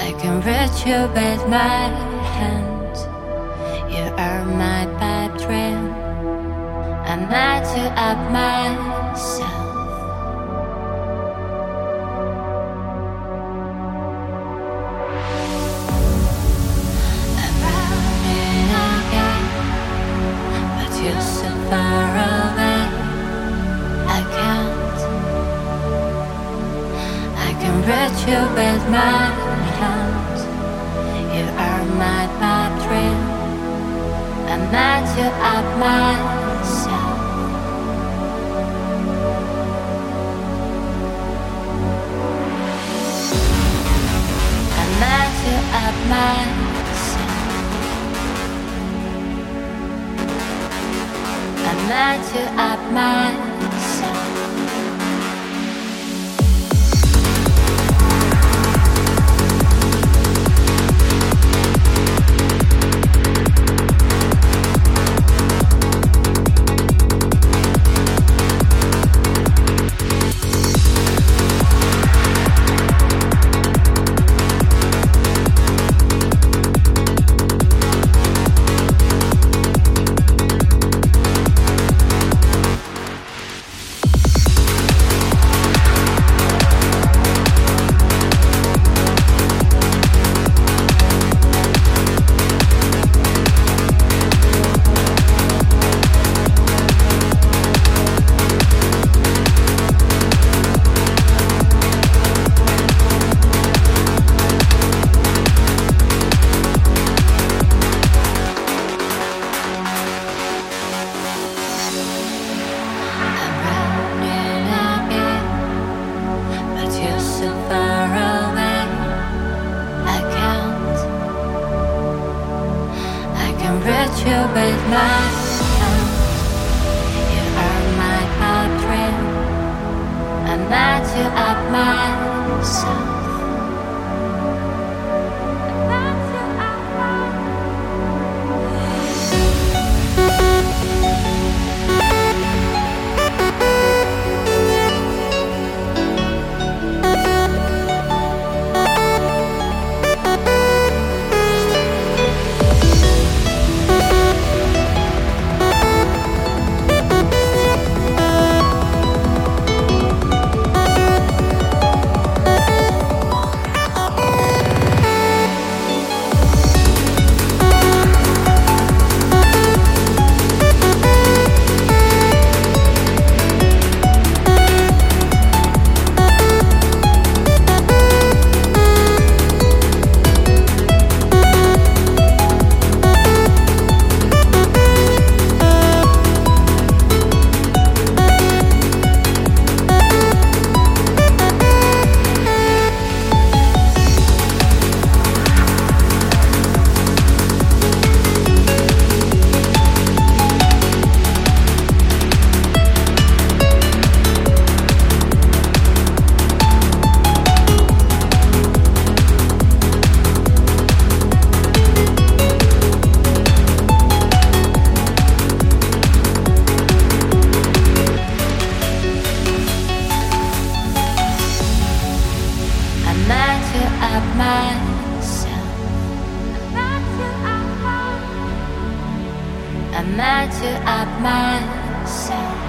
I can reach you with my hand. You are my pipe dream. I'm not to up myself. I'm running again, but you're so far away. I can't. I can reach you with my hand. You are my bad. I'm not you up myself. I'm not you up myself. I'm not you up myself. You with my hand. You are my hard dream. Myself. I'm not to up myself.